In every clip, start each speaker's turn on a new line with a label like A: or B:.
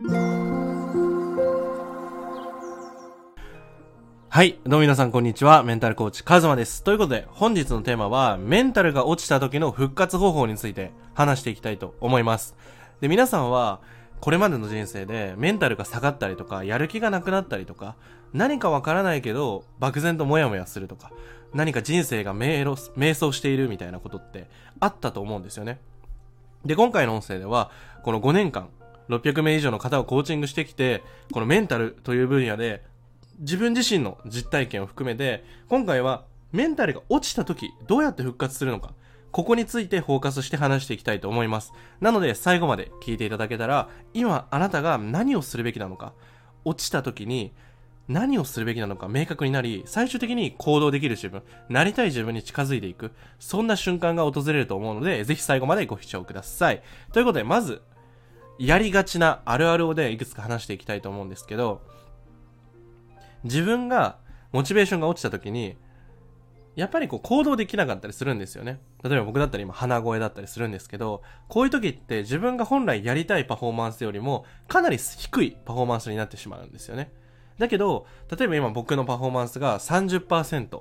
A: はい。どうも皆さんこんにちは。メンタルコーチ、カズマです。ということで、本日のテーマは、メンタルが落ちた時の復活方法について話していきたいと思います。で、皆さんは、これまでの人生で、メンタルが下がったりとか、やる気がなくなったりとか、何かわからないけど、漠然とモヤモヤするとか、何か人生が迷走しているみたいなことってあったと思うんですよね。で、今回の音声では、この5年間、600名以上の方をコーチングしてきて、このメンタルという分野で自分自身の実体験を含めて、今回はメンタルが落ちた時、どうやって復活するのか、ここについてフォーカスして話していきたいと思います。なので、最後まで聞いていただけたら、今あなたが何をするべきなのか、落ちた時に何をするべきなのか明確になり、最終的に行動できる自分、なりたい自分に近づいていく、そんな瞬間が訪れると思うので、ぜひ最後までご視聴ください。ということで、まず、やりがちなあるあるをでいくつか話していきたいと思うんですけど、自分がモチベーションが落ちた時に、やっぱりこう行動できなかったりするんですよね。例えば僕だったら今鼻声だったりするんですけど、こういう時って自分が本来やりたいパフォーマンスよりもかなり低いパフォーマンスになってしまうんですよね。だけど、例えば今僕のパフォーマンスが30%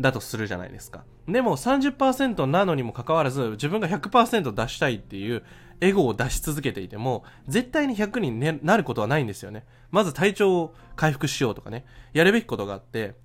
A: だとするじゃないですか。でも30%なのにもかかわらず自分が100%出したいっていうエゴを出し続けていても、絶対に100に、なることはないんですよね。まず体調を回復しようとかね、やるべきことがあって、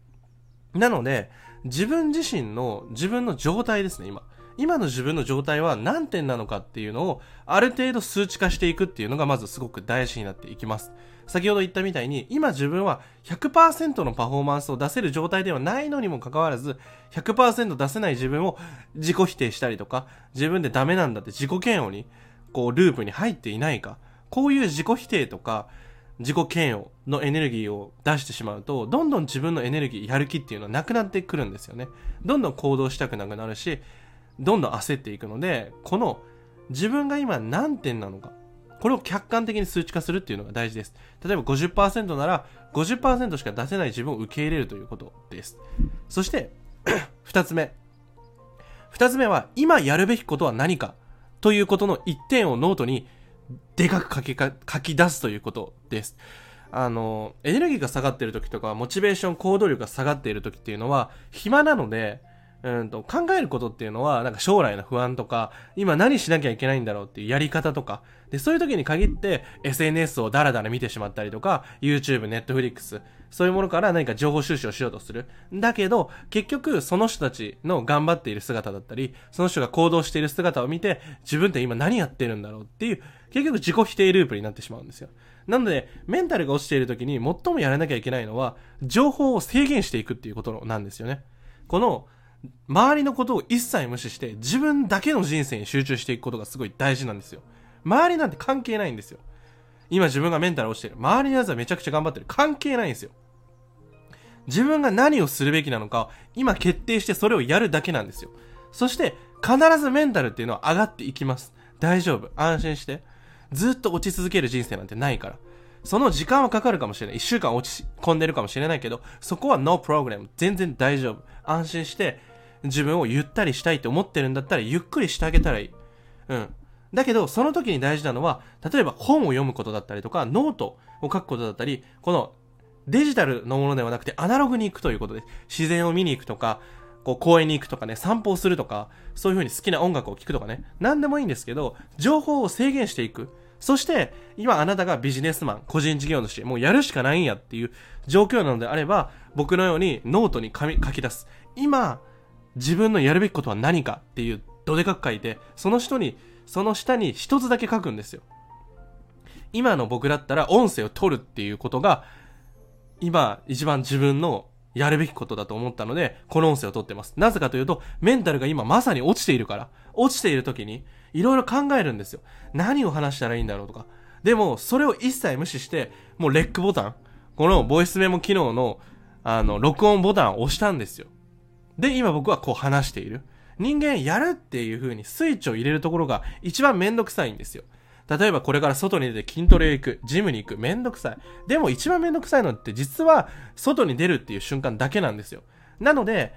A: なので、自分自身の、自分の状態ですね、今。今の自分の状態は何点なのかっていうのを、ある程度数値化していくっていうのがまずすごく大事になっていきます。先ほど言ったみたいに、今自分は100%のパフォーマンスを出せる状態ではないのにもかかわらず、100%出せない自分を自己否定したりとか、自分でダメなんだって自己嫌悪にこう、ループに入っていないか、こういう自己否定とか、自己嫌悪のエネルギーを出してしまうと、どんどん自分のエネルギー、やる気っていうのはなくなってくるんですよね。どんどん行動したくなくなるし、どんどん焦っていくので、この自分が今何点なのか、これを客観的に数値化するっていうのが大事です。例えば50%なら50%しか出せない自分を受け入れるということです。そして、二つ目。二つ目は、今やるべきことは何かということの一点をノートにでかく書きか書き出すということです。あの、エネルギーが下がっている時とか、モチベーション、行動力が下がっている時っていうのは、暇なので、うんと、考えることっていうのは、なんか将来の不安とか、今何しなきゃいけないんだろうっていうやり方とか、で、そういう時に限って SNS をダラダラ見てしまったりとか、YouTube、Netflix、そういうものから何か情報収集をしようとする。だけど、結局、その人たちの頑張っている姿だったり、その人が行動している姿を見て、自分って今何やってるんだろうっていう、結局自己否定ループになってしまうんですよ。なので、メンタルが落ちている時に最もやらなきゃいけないのは、情報を制限していくっていうことなんですよね。この、周りのことを一切無視して自分だけの人生に集中していくことがすごい大事なんですよ。周りなんて関係ないんですよ。今自分がメンタル落ちてる。周りの奴はめちゃくちゃ頑張ってる。関係ないんですよ。自分が何をするべきなのかを今決定してそれをやるだけなんですよ。そして必ずメンタルっていうのは上がっていきます。大丈夫。安心して。ずっと落ち続ける人生なんてないから。その時間はかかるかもしれない。一週間落ち込んでるかもしれないけど、そこは no problem。全然大丈夫。安心して、自分をゆったりしたいって思ってるんだったら、ゆっくりしてあげたらいい。うん。だけど、その時に大事なのは、例えば本を読むことだったりとか、ノートを書くことだったり、このデジタルのものではなくてアナログに行くということです。自然を見に行くとか、こう公園に行くとかね、散歩をするとか、そういう風に好きな音楽を聴くとかね、何でもいいんですけど、情報を制限していく。そして、今あなたがビジネスマン、個人事業主、もうやるしかないんやっていう状況なのであれば、僕のようにノートに書き出す。今、自分のやるべきことは何かっていうどでかく書いて、その人に、その下に一つだけ書くんですよ。今の僕だったら音声を取るっていうことが、今一番自分のやるべきことだと思ったので、この音声を取ってます。なぜかというと、メンタルが今まさに落ちているから、落ちている時に、いろいろ考えるんですよ。何を話したらいいんだろうとか。でも、それを一切無視して、もうレックボタン、このボイスメモ機能の、あの、録音ボタンを押したんですよ。で、今僕はこう話している。人間やるっていう風にスイッチを入れるところが一番めんどくさいんですよ。例えばこれから外に出て筋トレ行く、ジムに行く、めんどくさい。でも一番めんどくさいのって実は外に出るっていう瞬間だけなんですよ。なので、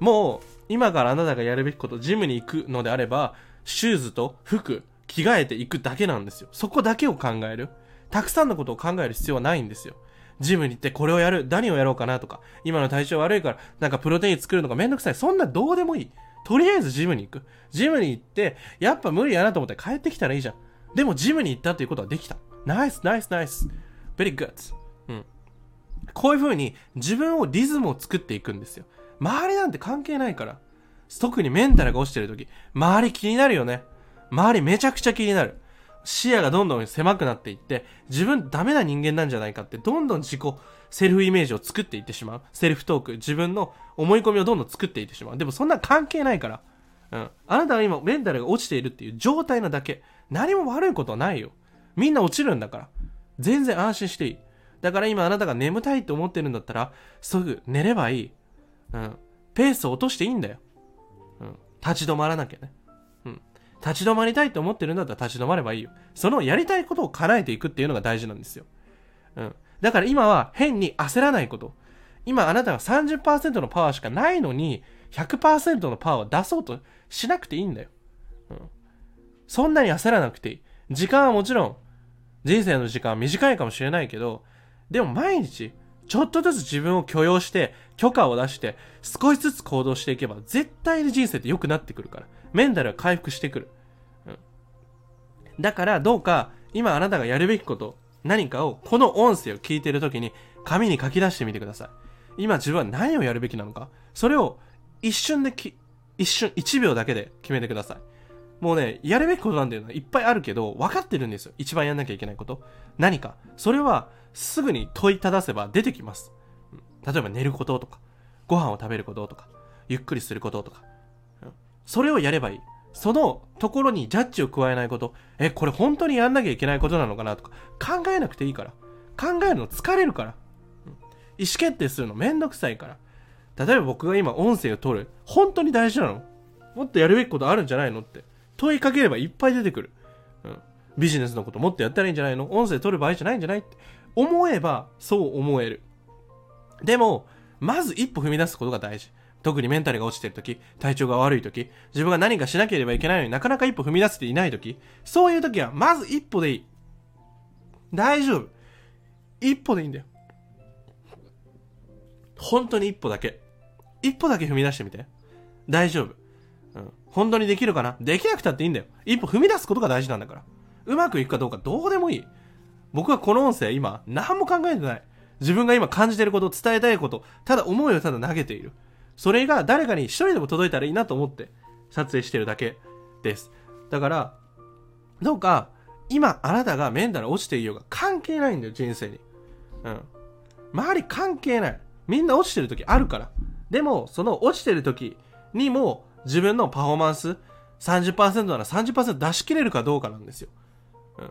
A: もう今からあなたがやるべきこと、ジムに行くのであれば、シューズと服、着替えていくだけなんですよ。そこだけを考える。たくさんのことを考える必要はないんですよ。ジムに行ってこれをやる、何をやろうかなとか、今の体調悪いから、なんかプロテイン作るのがめんどくさい。そんなどうでもいい。とりあえずジムに行く。ジムに行って、やっぱ無理やなと思って帰ってきたらいいじゃん。でもジムに行ったということはできた。ナイス、ナイス、ナイス。very good. うん。こういう風に自分をリズムを作っていくんですよ。周りなんて関係ないから。特にメンタルが落ちてる時、周り気になるよね。周りめちゃくちゃ気になる。視野がどんどん狭くなっていって、自分ダメな人間なんじゃないかって、どんどん自己、セルフイメージを作っていってしまう。セルフトーク、自分の思い込みをどんどん作っていってしまう。でもそんな関係ないから。うん。あなたは今メンタルが落ちているっていう状態なだけ。何も悪いことはないよ。みんな落ちるんだから。全然安心していい。だから今あなたが眠たいって思ってるんだったら、すぐ寝ればいい。うん。ペースを落としていいんだよ。うん。立ち止まらなきゃね。立ち止まりたいって思ってるんだったら立ち止まればいいよ。そのやりたいことを叶えていくっていうのが大事なんですよ。うん。だから今は変に焦らないこと。今あなたが30%のパワーしかないのに、100%のパワーを出そうとしなくていいんだよ。うん。そんなに焦らなくていい。時間はもちろん、人生の時間は短いかもしれないけど、でも毎日、ちょっとずつ自分を許容して、許可を出して、少しずつ行動していけば、絶対に人生って良くなってくるから。メンタルは回復してくる。うん。だから、どうか、今あなたがやるべきこと、何かを、この音声を聞いている時に、紙に書き出してみてください。今自分は何をやるべきなのか、それを一瞬でき、一瞬、一秒だけで決めてください。もうね、やるべきことなんていうのはいっぱいあるけど、分かってるんですよ。一番やんなきゃいけないこと。何か。それは、すぐに問いただせば出てきます。例えば寝ることとか、ご飯を食べることとか、ゆっくりすることとか。それをやればいい。そのところにジャッジを加えないこと。え、これ本当にやんなきゃいけないことなのかなとか、考えなくていいから。考えるの疲れるから。意思決定するのめんどくさいから。例えば僕が今音声を取る。本当に大事なのもっとやるべきことあるんじゃないのって。問いかければいっぱい出てくる。うん。ビジネスのこともっとやったらいいんじゃないの音声取る場合じゃないんじゃないって思えばそう思える。でも、まず一歩踏み出すことが大事。特にメンタルが落ちてる時、体調が悪い時、自分が何かしなければいけないのになかなか一歩踏み出せていない時、そういう時はまず一歩でいい。大丈夫。一歩でいいんだよ。本当に一歩だけ。一歩だけ踏み出してみて。大丈夫。うん。本当にできるかな？できなくたっていいんだよ。一歩踏み出すことが大事なんだから。うまくいくかどうかどうでもいい。僕はこの音声今、何も考えてない。自分が今感じてること、伝えたいこと、ただ思いをただ投げている。それが誰かに一人でも届いたらいいなと思って撮影してるだけです。だから、どうか、今あなたがメンタル落ちていようが関係ないんだよ、人生に。うん。周り関係ない。みんな落ちてる時あるから。でも、その落ちてる時にも自分のパフォーマンス30%なら30%出し切れるかどうかなんですよ。うん。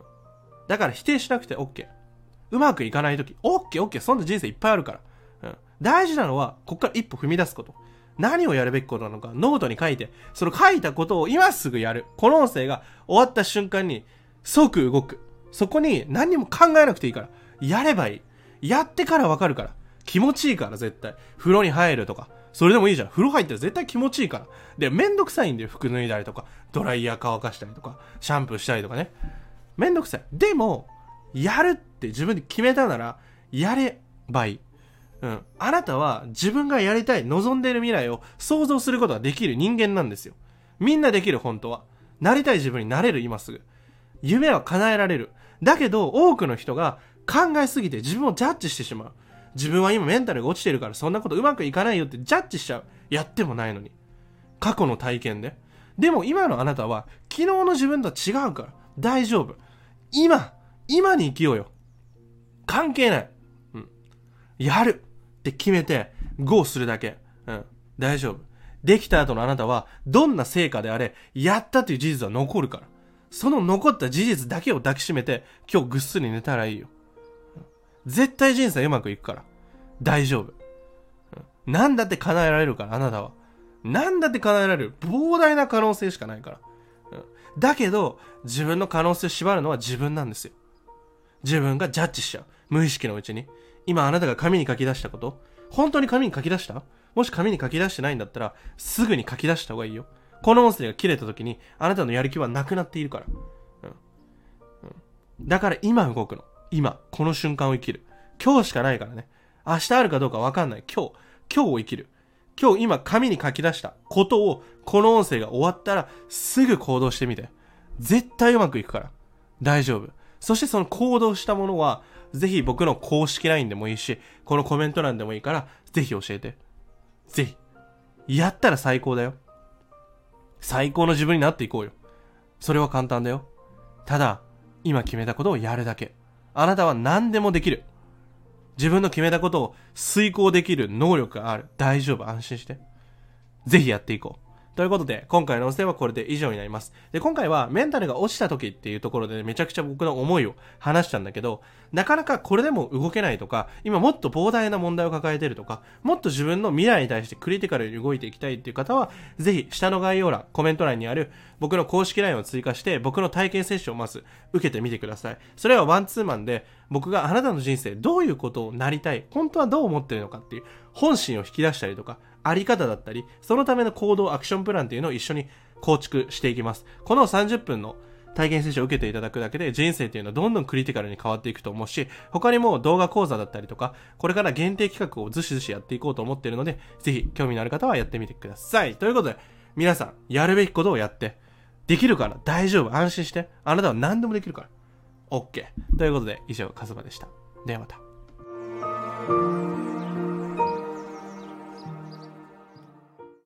A: だから否定しなくて OK。うまくいかない時、OK、OK、そんな人生いっぱいあるから。大事なのは、こっから一歩踏み出すこと。何をやるべきことなのか、ノートに書いて、その書いたことを今すぐやる。この音声が終わった瞬間に、即動く。そこに何も考えなくていいから。やればいい。やってからわかるから。気持ちいいから、絶対。風呂に入るとか。それでもいいじゃん。風呂入ったら絶対気持ちいいから。で、めんどくさいんだよ。服脱いだりとか、ドライヤー乾かしたりとか、シャンプーしたりとかね。めんどくさい。でも、やるって自分で決めたなら、やればいい。うん。あなたは自分がやりたい、望んでいる未来を想像することができる人間なんですよ。みんなできる、本当は。なりたい自分になれる、今すぐ。夢は叶えられる。だけど、多くの人が考えすぎて自分をジャッジしてしまう。自分は今メンタルが落ちてるからそんなことうまくいかないよってジャッジしちゃう。やってもないのに。過去の体験で。でも今のあなたは昨日の自分とは違うから。大丈夫。今、今に生きようよ。関係ない。うん。やるって決めて、ゴーするだけ。うん。大丈夫。できた後のあなたは、どんな成果であれ、やったという事実は残るから。その残った事実だけを抱きしめて、今日ぐっすり寝たらいいよ。絶対人生うまくいくから。大丈夫。何だって叶えられるから、あなたは。何だって叶えられる。膨大な可能性しかないから。だけど、自分の可能性を縛るのは自分なんですよ。自分がジャッジしちゃう。無意識のうちに。今あなたが紙に書き出したこと？本当に紙に書き出した？もし紙に書き出してないんだったら、すぐに書き出した方がいいよ。この音声が切れた時に、あなたのやる気はなくなっているから。うんだから今動くの。今、この瞬間を生きる。今日しかないからね。明日あるかどうかわかんない。今日、今日を生きる。今日今紙に書き出したことを、この音声が終わったらすぐ行動してみて。絶対うまくいくから。大丈夫。そしてその行動したものは、ぜひ僕の公式 LINE でもいいし、このコメント欄でもいいから、ぜひ教えて。ぜひ。やったら最高だよ。最高の自分になっていこうよ。それは簡単だよ。ただ、今決めたことをやるだけ。あなたは何でもできる。自分の決めたことを遂行できる能力がある。大丈夫。安心して。ぜひやっていこう。ということで、今回の音声はこれで以上になります。で、今回はメンタルが落ちた時っていうところで、ね、めちゃくちゃ僕の思いを話したんだけど、なかなかこれでも動けないとか、今もっと膨大な問題を抱えてるとか、もっと自分の未来に対してクリティカルに動いていきたいっていう方は、ぜひ下の概要欄、コメント欄にある僕の公式 LINE を追加して、僕の体験セッションをまず受けてみてください。それはワンツーマンで、僕があなたの人生どういうことをなりたい、本当はどう思ってるのかっていう本心を引き出したりとか、あり方だったり、そのための行動、アクションプランっていうのを一緒に構築していきます。この30分の体験セッションを受けていただくだけで人生っていうのはどんどんクリティカルに変わっていくと思うし、他にも動画講座だったりとか、これから限定企画をずしずしやっていこうと思っているので、ぜひ興味のある方はやってみてください。ということで、皆さん、やるべきことをやって、できるから大丈夫、安心して。あなたは何でもできるから。OK。ということで、以上、カズマでした。ではまた。